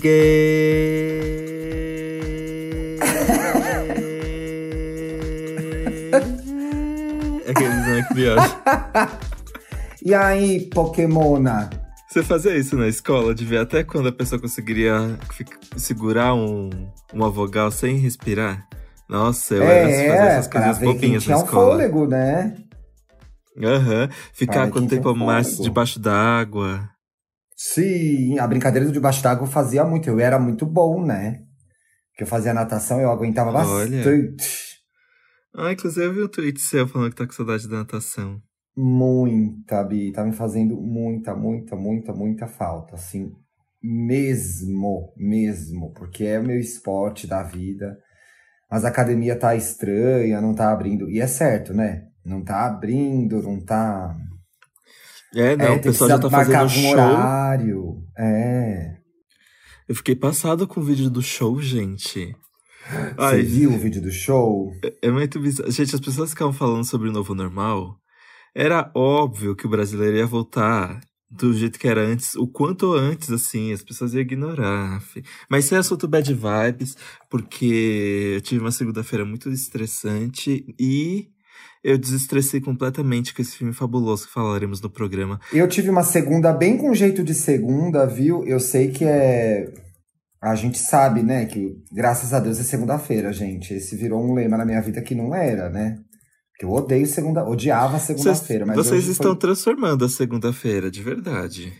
gay. Aqueles né, criança. E aí, Pokémona? Você fazia isso na escola, de ver até quando a pessoa conseguiria segurar um, uma vogal sem respirar? Nossa, eu é, era fazer essas coisas bobinhas na um escola. fôlego, né? Aham. Ficar Para quanto tempo mais debaixo d'água. Sim, a brincadeira do debaixo d'água eu fazia muito. Eu era muito bom, né? Porque eu fazia natação, eu aguentava Olha. bastante. Ah, inclusive eu vi um tweet seu falando que tá com saudade da natação. Muita, Bi. Tá me fazendo muita, muita, muita, muita falta. Assim, mesmo, mesmo. Porque é o meu esporte da vida. Mas a academia tá estranha, não tá abrindo. E é certo, né? Não tá abrindo, não tá. É, não, é, o pessoal já tá fazendo algum show. horário. É. Eu fiquei passado com o vídeo do show, gente. Você Ai, viu o vídeo do show? é muito bizarro. Gente, as pessoas ficavam falando sobre o novo normal. Era óbvio que o brasileiro ia voltar do jeito que era antes, o quanto antes, assim, as pessoas iam ignorar. fi. Mas sem assunto bad vibes, porque eu tive uma segunda-feira muito estressante e eu desestressei completamente com esse filme fabuloso que falaremos no programa. Eu tive uma segunda bem com jeito de segunda, viu? Eu sei que é. A gente sabe, né? Que graças a Deus é segunda-feira, gente. Esse virou um lema na minha vida que não era, né? Que eu odeio segunda, odiava segunda-feira, mas vocês estão foi... transformando a segunda-feira, de verdade.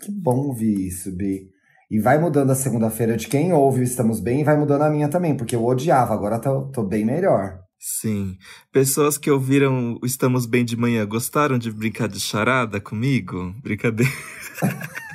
que bom ouvir isso, Bi. E vai mudando a segunda-feira de quem ouve o Estamos Bem e vai mudando a minha também, porque eu odiava, agora tô, tô bem melhor. Sim. Pessoas que ouviram o Estamos Bem de Manhã gostaram de brincar de charada comigo? Brincadeira.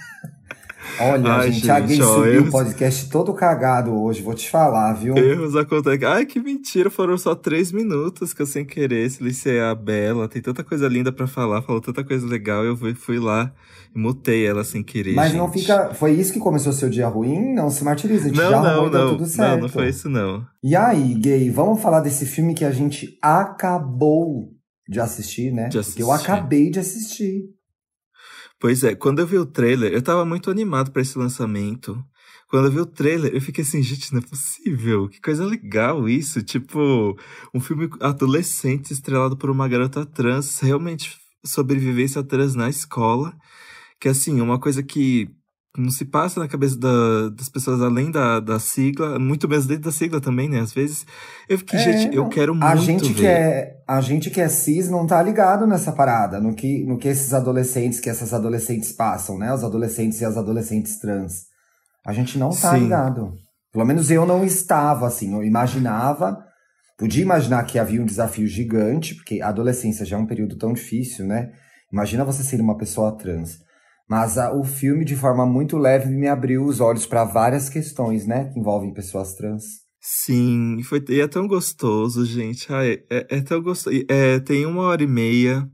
Olha, Ai, gente, a gente, gay ó, subiu eu- o podcast todo cagado hoje, vou te falar, viu? Erros acontecem. Ai, que mentira, foram só três minutos que eu sem querer silenciei a Bela. Tem tanta coisa linda pra falar, falou tanta coisa legal. Eu fui, lá e mutei ela sem querer. Mas não gente. fica. Foi isso que começou seu dia ruim? Não se martiriza, a gente Não, já não, deu não. tudo certo. Não, não foi isso, não. E aí, gay, vamos falar desse filme que a gente acabou de assistir, né? De Porque eu assistir. acabei de assistir. Pois é, quando eu vi o trailer, eu tava muito animado pra esse lançamento. Quando eu vi o trailer, eu fiquei assim, gente, não é possível. Que coisa legal isso. Tipo, um filme adolescente estrelado por uma garota trans, realmente sobrevivência trans na escola. Que assim, uma coisa que não se passa na cabeça da- das pessoas além da, da sigla, muito menos dentro da sigla também, né? Às vezes eu fiquei, É, gente, eu quero muito A gente, ver. que é, a gente que é cis não tá ligado nessa parada, no que, no que esses adolescentes, que essas adolescentes passam, né? Os adolescentes e as adolescentes trans. A gente não tá Sim. ligado. Pelo menos eu não estava, assim. Eu imaginava, podia imaginar que havia um desafio gigante, porque a adolescência já é um período tão difícil, né? Imagina você ser uma pessoa trans. Mas ah, o filme, de forma muito leve, me abriu os olhos para várias questões, né? Que envolvem pessoas trans. Sim, e foi, e é tão gostoso, gente. Ai, é, é tão gostoso. É, tem uma hora e meia.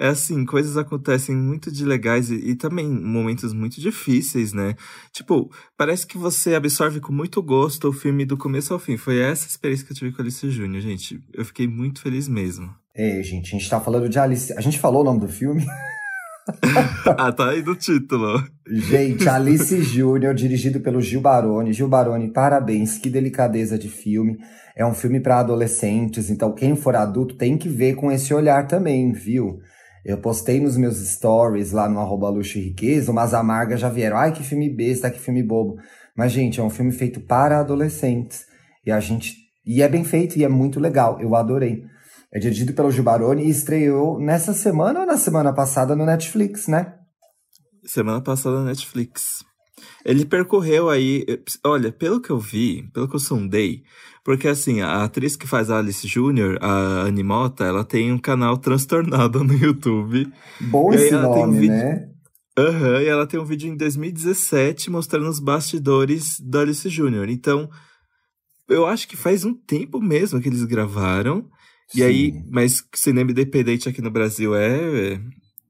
É assim, coisas acontecem muito de legais e, e também momentos muito difíceis, né? Tipo, parece que você absorve com muito gosto o filme do começo ao fim. Foi essa experiência que eu tive com a Alice Júnior, gente. Eu fiquei muito feliz mesmo. É, gente, a gente tá falando de Alice. A gente falou o nome do filme? ah, tá aí no título. Gente, Alice Júnior, dirigido pelo Gil Baroni. Gil Baroni, parabéns, que delicadeza de filme. É um filme para adolescentes, então quem for adulto tem que ver com esse olhar também, viu? Eu postei nos meus stories lá no arroba luxo e riqueza, umas amargas já vieram. Ai, que filme besta, que filme bobo. Mas, gente, é um filme feito para adolescentes. E a gente. E é bem feito e é muito legal. Eu adorei. É dirigido pelo Gil Baroni e estreou nessa semana ou na semana passada no Netflix, né? Semana passada na Netflix. Ele percorreu aí. Olha, pelo que eu vi, pelo que eu sondei, porque assim, a atriz que faz Alice Júnior, a Animota, ela tem um canal transtornado no YouTube. Bom esse tem um nome, vídeo- né? Aham, e ela tem um vídeo em 2017 mostrando os bastidores da Alice Júnior. Então, eu acho que faz um tempo mesmo que eles gravaram. E aí, mas cinema independente aqui no Brasil é. é,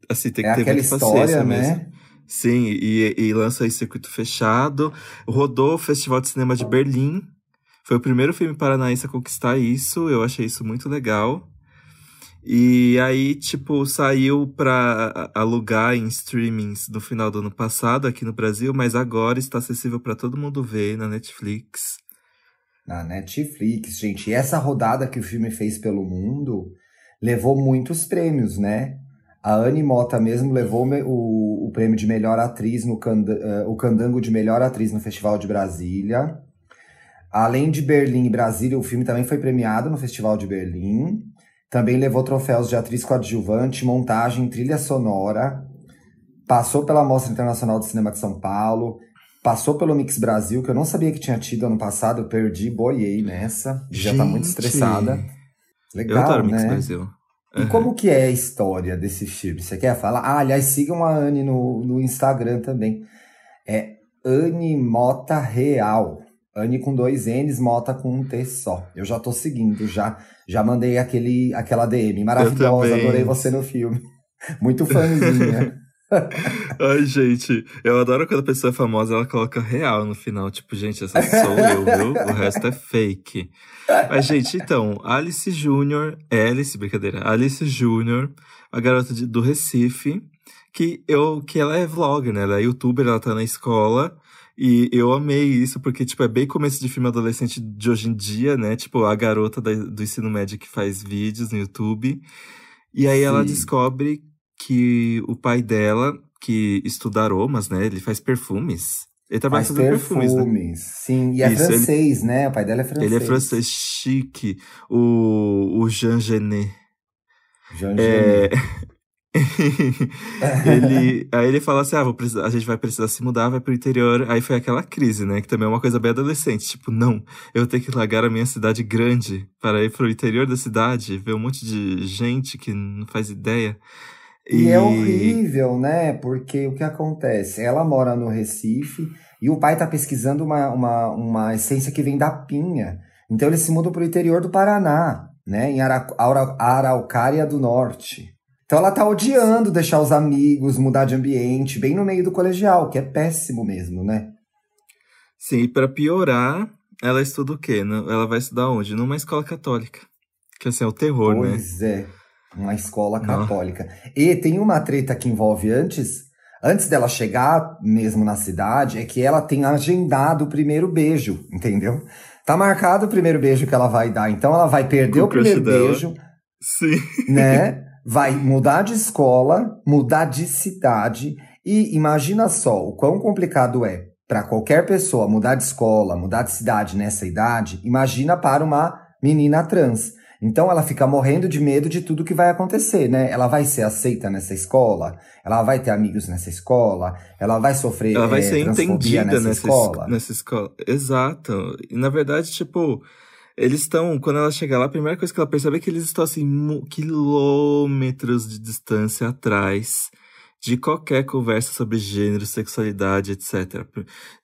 Assim, tem que é ter muita história, paciência mesmo. né? Sim, e, e lança em circuito fechado. Rodou o Festival de Cinema de Berlim. Foi o primeiro filme paranaense a conquistar isso. Eu achei isso muito legal. E aí, tipo, saiu pra alugar em streamings no final do ano passado aqui no Brasil, mas agora está acessível para todo mundo ver na Netflix. Na Netflix, gente. E essa rodada que o filme fez pelo mundo levou muitos prêmios, né? A Anne Mota mesmo levou o, o prêmio de melhor atriz no uh, o Candango de melhor atriz no Festival de Brasília. Além de Berlim e Brasília, o filme também foi premiado no Festival de Berlim. Também levou troféus de atriz coadjuvante, montagem, trilha sonora. Passou pela Mostra Internacional de Cinema de São Paulo. Passou pelo Mix Brasil, que eu não sabia que tinha tido ano passado. Eu perdi, boiei nessa. Já tá muito estressada. Legal, eu adoro né? Mix Brasil. E como que é a história desse filme? Você quer falar? Ah, aliás, sigam a Anne no, no Instagram também. É Anne Mota Real. Anne com dois N's, Mota com um T só. Eu já tô seguindo, já já mandei aquele, aquela DM. Maravilhosa, adorei você no filme. Muito fãzinha. Ai, gente, eu adoro quando a pessoa é famosa, ela coloca real no final. Tipo, gente, essa sou eu, viu? O resto é fake. Mas, gente, então, Alice Júnior, Alice, brincadeira, Alice Júnior, a garota de, do Recife, que, eu, que ela é vlogger, né? Ela é youtuber, ela tá na escola. E eu amei isso, porque, tipo, é bem começo de filme adolescente de hoje em dia, né? Tipo, a garota da, do ensino médio que faz vídeos no YouTube. E aí Sim. ela descobre que o pai dela, que estuda aromas, né? Ele faz perfumes. Ele trabalha faz perfumes, perfumes né? Sim, e é Isso, francês, ele... né? O pai dela é francês. Ele é francês, chique. O, o Jean Genet. Jean é... ele, aí ele fala assim: ah, vou precisar, a gente vai precisar se mudar, vai pro interior. Aí foi aquela crise, né? Que também é uma coisa bem adolescente. Tipo, não, eu tenho que largar a minha cidade grande para ir pro interior da cidade, ver um monte de gente que não faz ideia. E, e é horrível, né? Porque o que acontece? Ela mora no Recife e o pai tá pesquisando uma, uma, uma essência que vem da pinha. Então eles se mudam pro interior do Paraná, né? Em Araucária do Norte. Então ela tá odiando deixar os amigos, mudar de ambiente, bem no meio do colegial, que é péssimo mesmo, né? Sim, e pra piorar, ela estuda o quê? Ela vai estudar onde? Numa escola católica. Que assim, é o terror, pois né? Pois é, uma escola católica. Não. E tem uma treta que envolve antes, antes dela chegar mesmo na cidade, é que ela tem agendado o primeiro beijo, entendeu? Tá marcado o primeiro beijo que ela vai dar. Então ela vai perder Com o primeiro beijo. Sim. Né? vai mudar de escola, mudar de cidade e imagina só o quão complicado é para qualquer pessoa mudar de escola, mudar de cidade nessa idade. Imagina para uma menina trans. Então ela fica morrendo de medo de tudo que vai acontecer, né? Ela vai ser aceita nessa escola, ela vai ter amigos nessa escola, ela vai sofrer Ela vai é, ser entendida nessa, nessa escola. Es nessa escola. Exato. E na verdade, tipo, eles estão, quando ela chega lá, a primeira coisa que ela percebe é que eles estão assim, quilômetros de distância atrás de qualquer conversa sobre gênero, sexualidade, etc.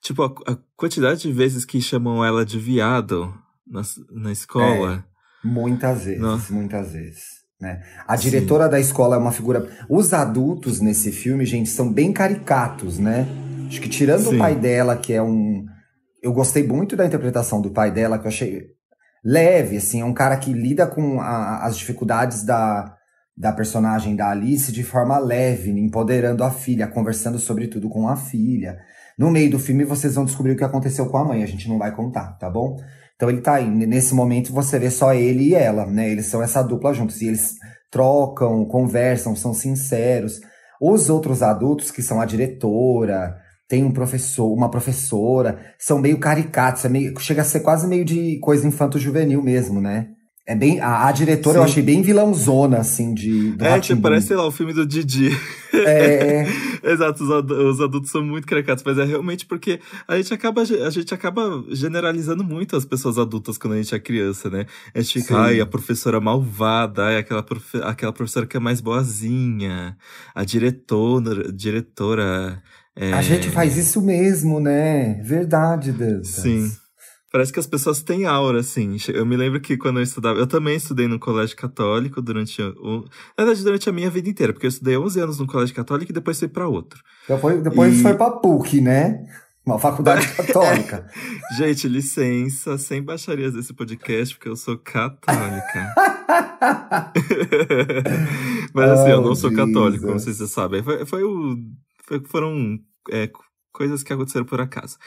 Tipo, a, a quantidade de vezes que chamam ela de viado na, na escola. É, muitas vezes, muitas vezes. Né? A diretora Sim. da escola é uma figura. Os adultos nesse filme, gente, são bem caricatos, né? Acho que tirando Sim. o pai dela, que é um. Eu gostei muito da interpretação do pai dela, que eu achei leve, assim, é um cara que lida com a, as dificuldades da, da personagem da Alice de forma leve, empoderando a filha, conversando sobre tudo com a filha. No meio do filme vocês vão descobrir o que aconteceu com a mãe, a gente não vai contar, tá bom? Então ele tá aí, nesse momento você vê só ele e ela, né? Eles são essa dupla juntos e eles trocam, conversam, são sinceros. Os outros adultos, que são a diretora, tem um professor, uma professora, são meio caricatos, é meio, chega a ser quase meio de coisa infanto-juvenil mesmo, né? É bem. A, a diretora Sim. eu achei bem vilãozona, assim, de. Do é, tipo, parece, sei lá, o filme do Didi. É. Exato, os, os, adultos são muito caricatos, mas é realmente porque a gente acaba, a gente acaba generalizando muito as pessoas adultas quando a gente é criança, né? A gente fica, Sim. ai, a professora malvada, ai, aquela, profe aquela professora que é mais boazinha, a diretora, diretora é... A gente faz isso mesmo, né? Verdade, Deus. Sim. Parece que as pessoas têm aura, assim. Eu me lembro que quando eu estudava. Eu também estudei no colégio católico durante. O, na verdade, durante a minha vida inteira, porque eu estudei 11 anos no colégio católico e depois fui para outro. Depois, depois e... foi pra PUC, né? Uma faculdade católica. Gente, licença, sem baixarias desse podcast, porque eu sou católica. Mas assim, eu não Oh, sou católico, como vocês sabem. Foi, foi o. foi- foram é, coisas que aconteceram por acaso.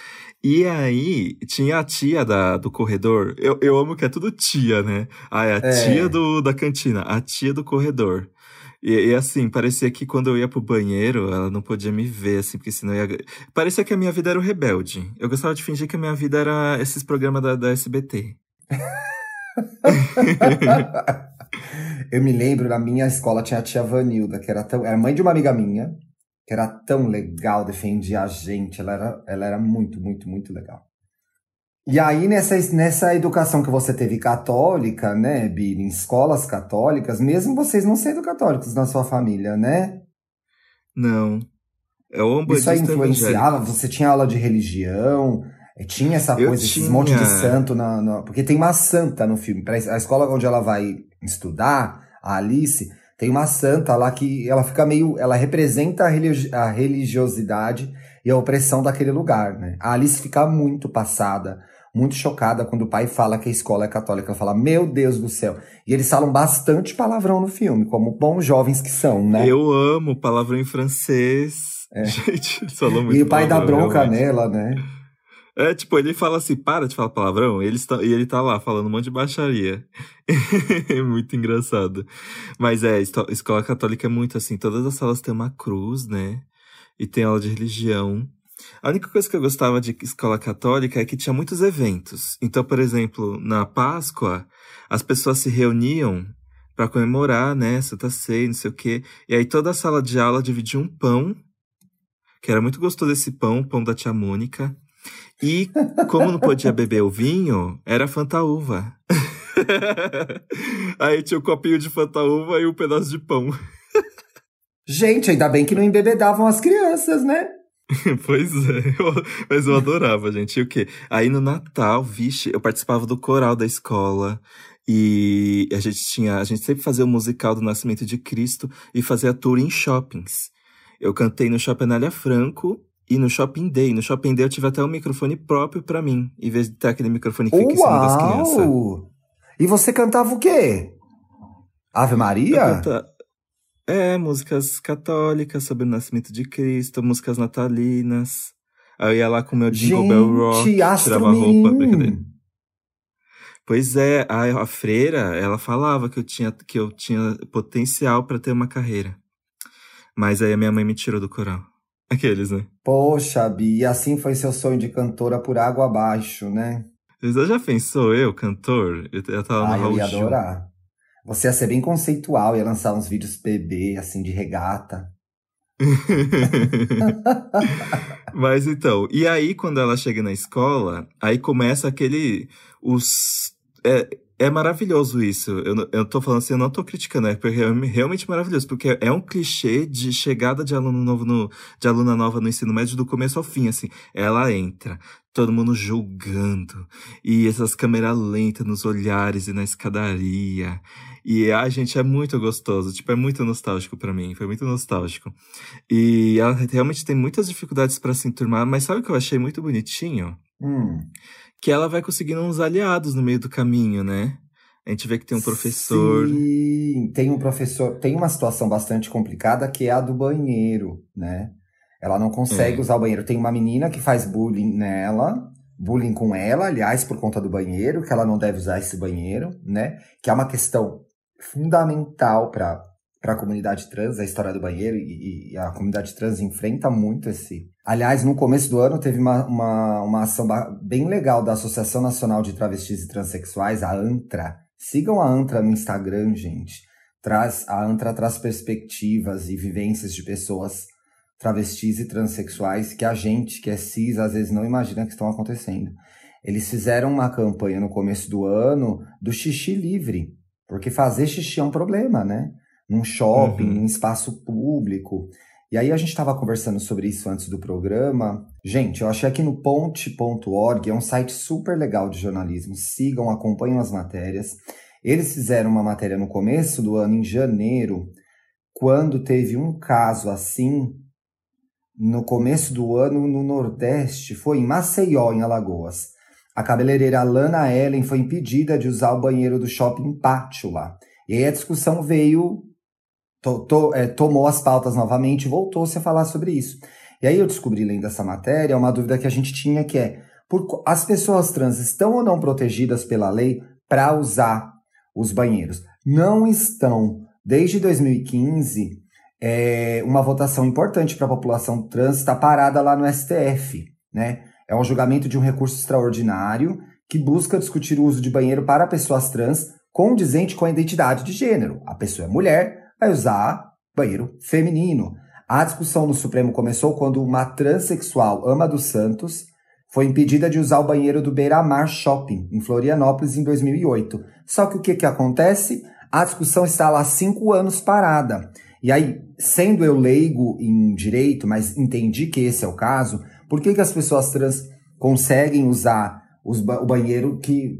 E aí, tinha a tia da, do corredor. Eu, eu amo que é tudo tia, né? Ah, é a É. tia do, da cantina, a tia do corredor. E, e, assim, parecia que quando eu ia pro banheiro, ela não podia me ver, assim, porque senão ia. Parecia que a minha vida era o rebelde. Eu gostava de fingir que a minha vida era esses programas da, da SBT. Eu me lembro, na minha escola tinha a tia Vanilda, que era tão. Era mãe de uma amiga minha, que era tão legal, defendia a gente. Ela era, ela era muito, muito, muito legal. E aí, nessa, nessa educação que você teve católica, né, Billy, em escolas católicas, mesmo vocês não sendo católicos na sua família, né? Não. É o Isso aí influenciava? evangélico. Você tinha aula de religião? eh, Tinha essa Eu coisa, esses tinha. monte de santo na, na- Porque tem uma santa no filme. A escola onde ela vai estudar, a Alice, tem uma santa lá que ela fica meio. Ela representa a, religi- a religiosidade e a opressão daquele lugar, né? A Alice fica muito passada, muito chocada quando o pai fala que a escola é católica. Ela fala, meu Deus do céu. E eles falam bastante palavrão no filme, como bons jovens que são, né? Eu amo palavrão em francês. Gente, eles falam muito e o pai dá bronca realmente. nela, né? É, tipo, ele fala assim, para de falar palavrão, e ele, está, e ele tá lá falando um monte de baixaria. é muito engraçado. Mas é, escola católica é muito assim, todas as salas têm uma cruz, né? E tem aula de religião. A única coisa que eu gostava de escola católica é que tinha muitos eventos. Então, por exemplo, na Páscoa, as pessoas se reuniam para comemorar, né, Santa Ceia, não sei o quê. E aí toda a sala de aula dividia um pão, que era muito gostoso esse pão, pão da tia Mônica. E como não podia beber o vinho, era Fanta Uva. aí tinha o copinho de Fanta Uva e um pedaço de pão. Gente, ainda bem que não embebedavam as crianças, né? Pois é, eu- mas eu adorava, gente. E o quê? Aí no Natal, vixe, eu participava do coral da escola. E a gente tinha, a gente sempre fazia o musical do Nascimento de Cristo e fazia tour em shoppings. Eu cantei no Shopping Anália Franco e no Shopping Day. No Shopping Day eu tive até um microfone próprio pra mim, em vez de ter aquele microfone que fica em cima das crianças. E você cantava o quê? Ave Maria? canta- É, músicas católicas sobre o nascimento de Cristo, músicas natalinas. Aí eu ia lá com o meu Jingle Bell Rock, Gente, astro tirava a roupa, brincadeira. Pois é, a, a freira, ela falava que eu tinha, que eu tinha potencial pra ter uma carreira. Mas aí a minha mãe me tirou do coral. Aqueles, né? Poxa, Bi, e assim foi seu sonho de cantora por água abaixo, né? Você já pensou eu, cantor? Eu, eu tava no Ai, eu ia adorar. Você ia ser bem conceitual, ia lançar uns vídeos PB, assim, de regata. Mas então, e aí quando ela chega na escola, aí começa aquele. Os. É, é maravilhoso isso. Eu, eu tô falando assim, eu não tô criticando, é porque é realmente maravilhoso, porque é um clichê de chegada de aluno novo no, de aluna nova no ensino médio do começo ao fim, assim. Ela entra, todo mundo julgando, e essas câmeras lentas nos olhares e na escadaria. E a gente é muito gostoso, tipo, é muito nostálgico pra mim, foi muito nostálgico. E ela realmente tem muitas dificuldades pra se enturmar, mas sabe o que eu achei muito bonitinho? Hum. Que ela vai conseguindo uns aliados no meio do caminho, né? A gente vê que tem um professor. Sim, tem um professor. Tem uma situação bastante complicada que é a do banheiro, né? Ela não consegue É. usar o banheiro. Tem uma menina que faz bullying nela, bullying com ela, aliás, por conta do banheiro, que ela não deve usar esse banheiro, né? Que é uma questão fundamental para para a comunidade trans, a história do banheiro, e, e a comunidade trans enfrenta muito esse. Aliás, no começo do ano teve uma, uma, uma ação bem legal da Associação Nacional de Travestis e Transsexuais, a ANTRA. Sigam a ANTRA no Instagram, gente. Traz, a ANTRA traz perspectivas e vivências de pessoas travestis e transexuais que a gente, que é cis, às vezes não imagina que estão acontecendo. Eles fizeram uma campanha no começo do ano do xixi livre, porque fazer xixi é um problema, né? Num shopping, Uhum. num espaço público. E aí a gente estava conversando sobre isso antes do programa. Gente, eu achei aqui no ponte.org, é um site super legal de jornalismo. Sigam, acompanhem as matérias. Eles fizeram uma matéria no começo do ano, em janeiro, quando teve um caso assim, no começo do ano, no Nordeste, foi em Maceió, em Alagoas. A cabeleireira Lana Ellen foi impedida de usar o banheiro do shopping pátio lá. E aí a discussão veio, to, to, é, tomou as pautas novamente e voltou-se a falar sobre isso. E aí eu descobri, lendo essa matéria, uma dúvida que a gente tinha que é, por, as pessoas trans estão ou não protegidas pela lei para usar os banheiros? Não estão. Desde 2015, é, uma votação importante para a população trans está parada lá no STF, né? É um julgamento de um recurso extraordinário que busca discutir o uso de banheiro para pessoas trans condizente com a identidade de gênero. A pessoa é mulher, vai usar banheiro feminino. A discussão no Supremo começou quando uma transexual, Ama dos Santos, foi impedida de usar o banheiro do Beira Mar Shopping, em Florianópolis, em 2008. Só que o que, que acontece? A discussão está lá cinco anos parada. E aí, sendo eu leigo em direito, mas entendi que esse é o caso, por que, que as pessoas trans conseguem usar os, o banheiro que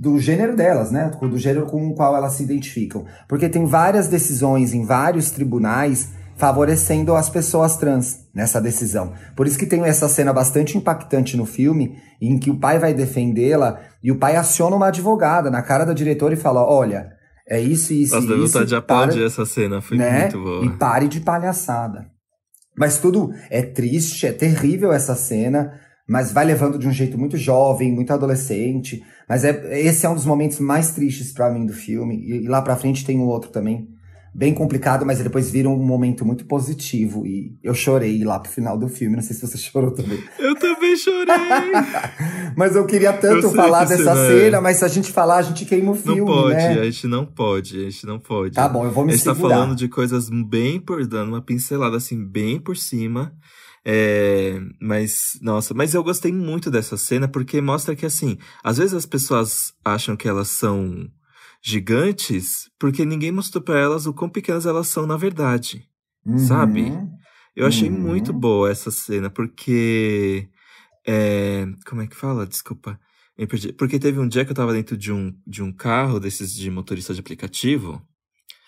do gênero delas, né? Do gênero com o qual elas se identificam? Porque tem várias decisões em vários tribunais favorecendo as pessoas trans nessa decisão. Por isso que tem essa cena bastante impactante no filme, em que o pai vai defendê-la e o pai aciona uma advogada na cara da diretora e fala: Olha, é isso, isso, Nossa, isso. Nossa, de aplaudir essa cena, foi né? muito boa. E pare de palhaçada. Mas tudo é triste, é terrível essa cena, mas vai levando de um jeito muito jovem, muito adolescente. Mas é, esse é um dos momentos mais tristes para mim do filme. E, e, lá pra frente tem um outro também, bem complicado, mas depois vira um momento muito positivo. E eu chorei lá pro final do filme. Não sei se você chorou também. Eu também chorei! mas eu queria tanto eu falar dessa cena, é. mas se a gente falar, a gente queima o filme. Não pode, né? a gente não pode, a gente não pode. Tá bom, eu vou me A gente segurar. tá falando de coisas bem por dando uma pincelada assim, bem por cima. É, mas, nossa, mas eu gostei muito dessa cena porque mostra que, assim, às vezes as pessoas acham que elas são gigantes porque ninguém mostrou para elas o quão pequenas elas são na verdade, Uhum. sabe? Eu achei Uhum. muito boa essa cena porque. É, como é que fala? Desculpa. Porque teve um dia que eu tava dentro de um, de um carro desses de motorista de aplicativo.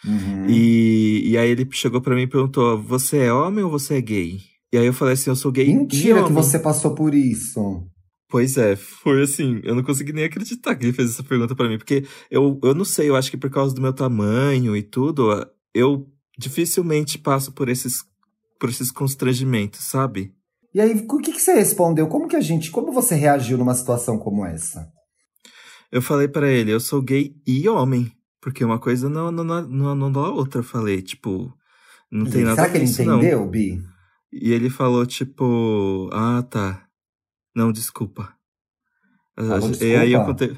Uhum. E, e aí ele chegou pra mim e perguntou: Você é homem ou você é gay? E aí eu falei assim: Eu sou gay. e Mentira que homem." você passou por isso. Pois é, foi assim, eu não consegui nem acreditar que ele fez essa pergunta pra mim, porque eu, eu não sei, eu acho que por causa do meu tamanho e tudo, eu dificilmente passo por esses, por esses constrangimentos, sabe? E aí, o que, que você respondeu? Como que a gente, como você reagiu numa situação como essa? Eu falei pra ele, eu sou gay e homem, porque uma coisa não não não, não, não dá a outra, eu falei, tipo, não tem E nada Será a que ver ele isso, não. entendeu, Bi? E ele falou, tipo, ah, tá. Não, desculpa. Falou, e aí eu "Desculpa"? contei.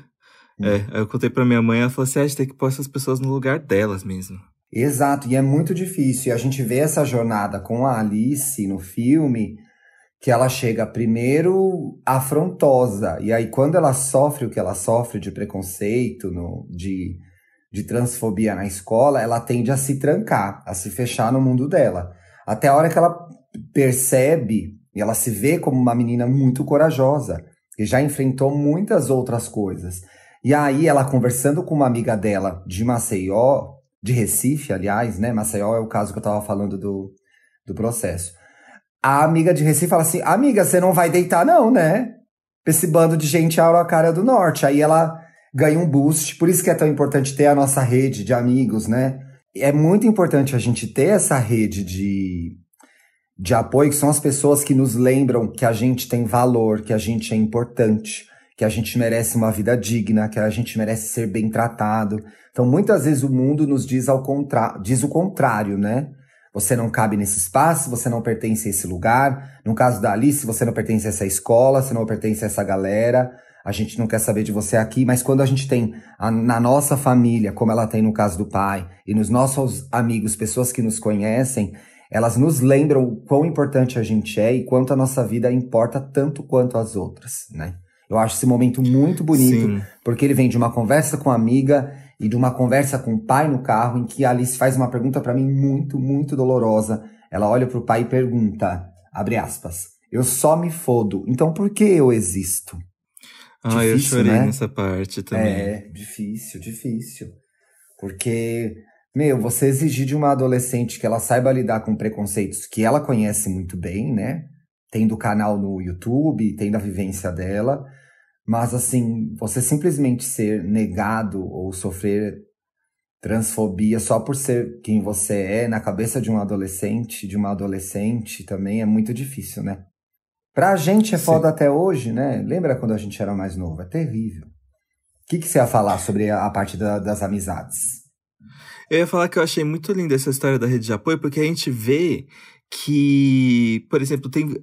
É, aí eu contei pra minha mãe, ela falou assim: ah, a gente tem que pôr essas pessoas no lugar delas mesmo. Exato, e é muito difícil. E a gente vê essa jornada com a Alice no filme, que ela chega primeiro afrontosa, e aí quando ela sofre o que ela sofre de preconceito, no, de, de transfobia na escola, ela tende a se trancar, a se fechar no mundo dela. Até a hora que ela percebe, e ela se vê como uma menina muito corajosa, que já enfrentou muitas outras coisas. E aí ela conversando com uma amiga dela de Maceió, de Recife, aliás, né? Maceió é o caso que eu tava falando do, do processo. A amiga de Recife fala assim: Amiga, você não vai deitar, não, né? Esse bando de gente cara do norte. Aí ela ganha um boost. Por isso que é tão importante ter a nossa rede de amigos, né? É muito importante a gente ter essa rede de, de apoio, que são as pessoas que nos lembram que a gente tem valor, que a gente é importante, que a gente merece uma vida digna, que a gente merece ser bem tratado. Então, muitas vezes o mundo nos diz, ao contra... diz o contrário, né? Você não cabe nesse espaço, você não pertence a esse lugar. No caso da Alice, você não pertence a essa escola, você não pertence a essa galera. A gente não quer saber de você aqui, mas quando a gente tem a, na nossa família, como ela tem no caso do pai, e nos nossos amigos, pessoas que nos conhecem, elas nos lembram o quão importante a gente é e quanto a nossa vida importa tanto quanto as outras, né? Eu acho esse momento muito bonito, Sim. porque ele vem de uma conversa com a amiga e de uma conversa com o pai no carro, em que a Alice faz uma pergunta para mim muito, muito dolorosa. Ela olha pro pai e pergunta, abre aspas, eu só me fodo, então por que eu existo? Ah, eu Difícil, chorei né? nessa parte também. É, difícil, difícil. Porque, meu, você exigir de uma adolescente que ela saiba lidar com preconceitos que ela conhece muito bem, né? Tendo o canal no YouTube, tendo a vivência dela, mas assim, você simplesmente ser negado ou sofrer transfobia só por ser quem você é, na cabeça de um adolescente, de uma adolescente, também é muito difícil, né? Pra gente é foda Sim. até hoje, né? Lembra quando a gente era mais novo? É terrível. O que, que você ia falar sobre a parte da, das amizades? Eu ia falar que eu achei muito linda essa história da rede de apoio, porque a gente vê que, por exemplo, tem,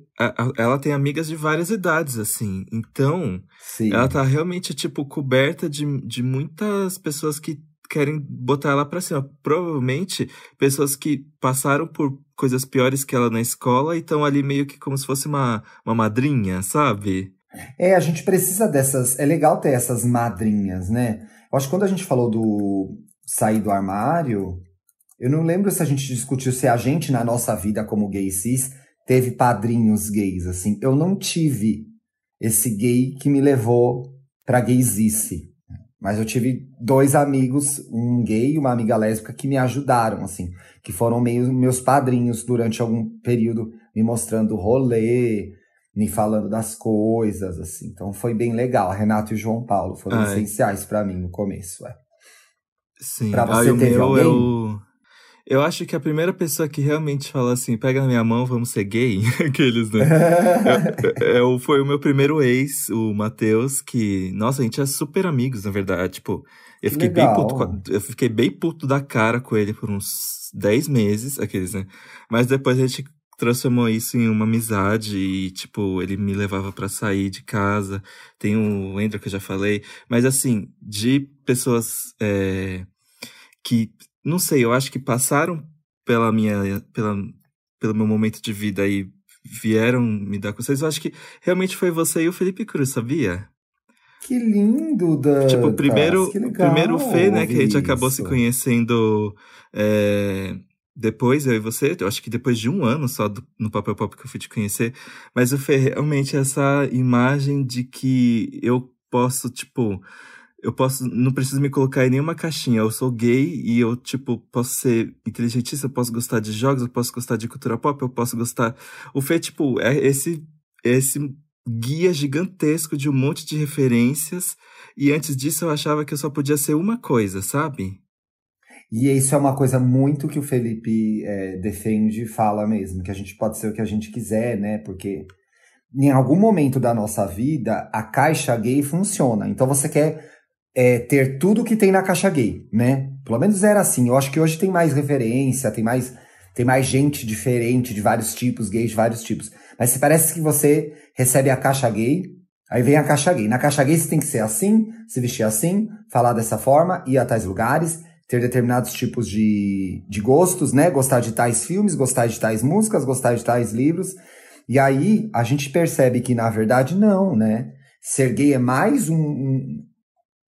ela tem amigas de várias idades, assim. Então, Sim. ela tá realmente, tipo, coberta de, de muitas pessoas que querem botar ela pra cima. Provavelmente, pessoas que passaram por coisas piores que ela na escola e estão ali meio que como se fosse uma, uma madrinha, sabe? É, a gente precisa dessas. É legal ter essas madrinhas, né? Eu acho que quando a gente falou do sair do armário, eu não lembro se a gente discutiu se a gente, na nossa vida como gay cis, teve padrinhos gays, assim. Eu não tive esse gay que me levou pra gaysice. Mas eu tive dois amigos, um gay e uma amiga lésbica, que me ajudaram, assim. Que foram meio meus padrinhos durante algum período, me mostrando rolê, me falando das coisas, assim. Então foi bem legal. Renato e João Paulo foram Ai. essenciais para mim no começo, é. Sim. Pra você Ai, teve alguém? Eu, eu acho que a primeira pessoa que realmente fala assim, pega na minha mão, vamos ser gay, aqueles, né? eu, eu, foi o meu primeiro ex, o Matheus, que, nossa, a gente é super amigos, na verdade. Tipo, eu fiquei bem puto, eu fiquei bem puto da cara com ele por uns 10 meses, aqueles, né? Mas depois a gente transformou isso em uma amizade e, tipo, ele me levava para sair de casa. Tem o Andrew que eu já falei. Mas, assim, de pessoas é, que, não sei, eu acho que passaram pela minha, pela, pelo meu momento de vida e vieram me dar com vocês, eu acho que realmente foi você e o Felipe Cruz, sabia? Que lindo, Dan. Tipo, primeiro, primeiro Fê, né, que a gente isso. acabou se conhecendo é, depois, eu e você, eu acho que depois de um ano só do, no Papel Pop que eu fui te conhecer, mas eu fui realmente essa imagem de que eu posso, tipo, eu posso, não preciso me colocar em nenhuma caixinha. Eu sou gay e eu, tipo, posso ser inteligentíssimo, eu posso gostar de jogos, eu posso gostar de cultura pop, eu posso gostar. O Fê, tipo, é esse, esse guia gigantesco de um monte de referências. E antes disso eu achava que eu só podia ser uma coisa, sabe? E isso é uma coisa muito que o Felipe é, defende e fala mesmo, que a gente pode ser o que a gente quiser, né? Porque em algum momento da nossa vida, a caixa gay funciona. Então você quer é, ter tudo que tem na caixa gay, né? Pelo menos era assim. Eu acho que hoje tem mais referência, tem mais, tem mais gente diferente, de vários tipos, gays de vários tipos. Mas se parece que você recebe a caixa gay, aí vem a caixa gay. Na caixa gay você tem que ser assim, se vestir assim, falar dessa forma, ir a tais lugares ter determinados tipos de, de gostos, né? Gostar de tais filmes, gostar de tais músicas, gostar de tais livros. E aí a gente percebe que, na verdade, não, né? Ser gay é mais um, um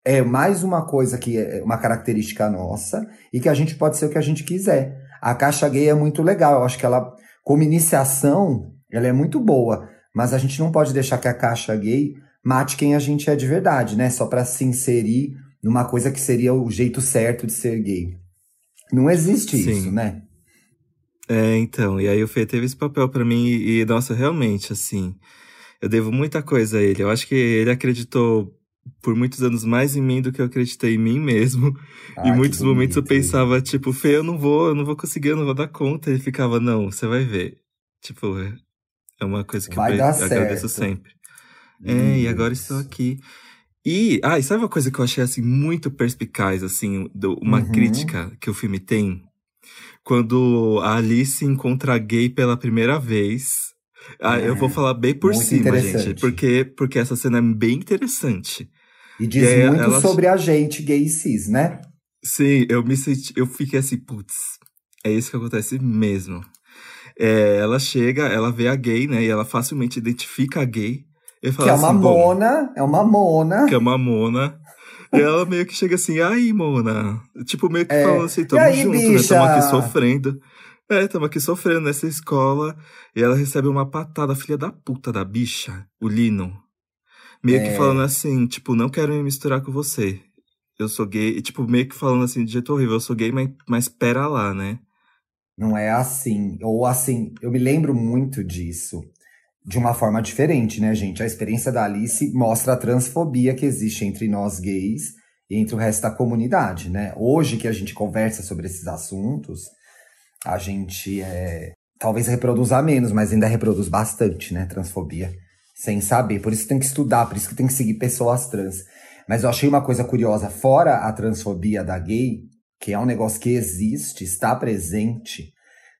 é mais uma coisa que é uma característica nossa e que a gente pode ser o que a gente quiser. A caixa gay é muito legal, eu acho que ela, como iniciação, ela é muito boa, mas a gente não pode deixar que a caixa gay mate quem a gente é de verdade, né? Só para se inserir numa coisa que seria o jeito certo de ser gay. Não existe Sim. isso, né? É, então, e aí o Fê teve esse papel para mim e, nossa, realmente, assim, eu devo muita coisa a ele. Eu acho que ele acreditou por muitos anos mais em mim do que eu acreditei em mim mesmo. Ah, em muitos momentos eu pensava, tipo, Fê, eu não vou, eu não vou conseguir, eu não vou dar conta. Ele ficava, não, você vai ver. Tipo, é uma coisa que vai eu agradeço sempre. É, e agora estou aqui. E, ah, e sabe uma coisa que eu achei, assim, muito perspicaz, assim, do, uma uhum. crítica que o filme tem? Quando a Alice encontra gay pela primeira vez. Ah, eu vou é, falar bem por cima, gente, porque, porque essa cena é bem interessante. E diz e muito ela... sobre a gente gay e cis, né? Sim, eu me senti, eu fiquei assim, putz, é isso que acontece mesmo. É, ela chega, ela vê a gay, né, e ela facilmente identifica a gay, que é uma assim, mona, é uma mona. Que é uma mona. E ela meio que chega assim, aí, mona. Tipo, meio que é. falando assim, tamo aí, junto, bicha? né? Tamo aqui sofrendo. É, tamo aqui sofrendo nessa escola. E ela recebe uma patada, filha da puta da bicha, o Lino. Meio é. que falando assim, tipo, não quero me misturar com você. Eu sou gay. E, tipo, meio que falando assim, de jeito horrível, eu sou gay, mas, mas pera lá, né? Não é assim. Ou assim, eu me lembro muito disso de uma forma diferente, né, gente? A experiência da Alice mostra a transfobia que existe entre nós gays e entre o resto da comunidade, né? Hoje que a gente conversa sobre esses assuntos, a gente é, talvez reproduza menos, mas ainda reproduz bastante, né? Transfobia, sem saber. Por isso tem que estudar, por isso que tem que seguir pessoas trans. Mas eu achei uma coisa curiosa, fora a transfobia da gay, que é um negócio que existe, está presente,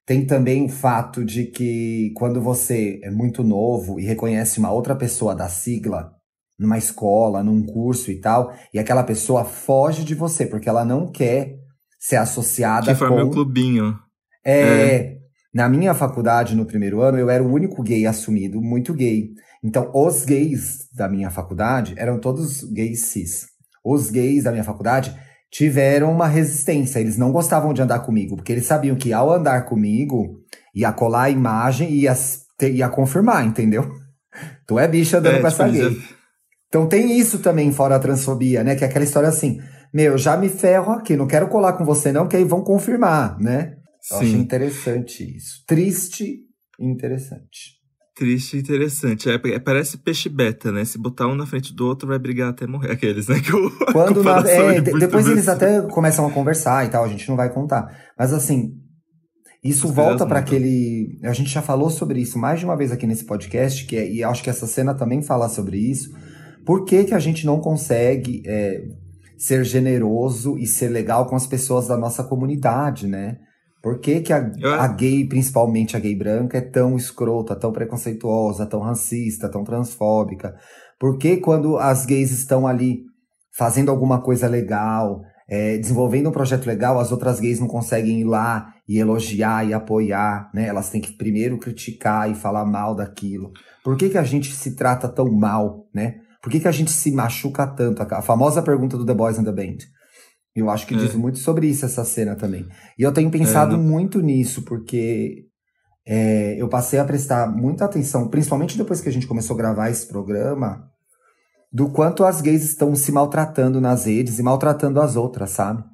tem também o fato de que quando você é muito novo e reconhece uma outra pessoa da sigla, numa escola, num curso e tal, e aquela pessoa foge de você, porque ela não quer ser associada que com... Que meu clubinho. É, é, na minha faculdade, no primeiro ano, eu era o único gay assumido, muito gay. Então, os gays da minha faculdade eram todos gays cis. Os gays da minha faculdade tiveram uma resistência. Eles não gostavam de andar comigo, porque eles sabiam que ao andar comigo, ia colar a imagem e ia, ia confirmar, entendeu? Tu é bicha dando é, com tipo, essa gay. Então tem isso também fora a transfobia, né? Que é aquela história assim, meu, já me ferro aqui, não quero colar com você não, que aí vão confirmar, né? Eu acho interessante isso. Triste e interessante. Triste e interessante. É, é, parece peixe beta, né? Se botar um na frente do outro, vai brigar até morrer. Aqueles, né? Que o, Quando na, é, depois eles até começam a conversar e tal, a gente não vai contar. Mas assim, isso As volta para aquele. A gente já falou sobre isso mais de uma vez aqui nesse podcast, que é, e acho que essa cena também fala sobre isso. Por que, que a gente não consegue é, ser generoso e ser legal com as pessoas da nossa comunidade, né? Por que, que a, a, gay, principalmente a gay branca, é tão escrota, tão preconceituosa, tão racista, tão transfóbica? Por que quando as gays estão ali fazendo alguma coisa legal, é, desenvolvendo um projeto legal, as outras gays não conseguem ir lá e elogiar e apoiar, né? Elas têm que primeiro criticar e falar mal daquilo. Por que, que a gente se trata tão mal, né? Por que, que a gente se machuca tanto? A famosa pergunta do The Boys and the Band. Eu acho que é. diz muito sobre isso essa cena também. E eu tenho pensado é, muito nisso, porque é, eu passei a prestar muita atenção, principalmente depois que a gente começou a gravar esse programa, do quanto as gays estão se maltratando nas redes e maltratando as outras, sabe?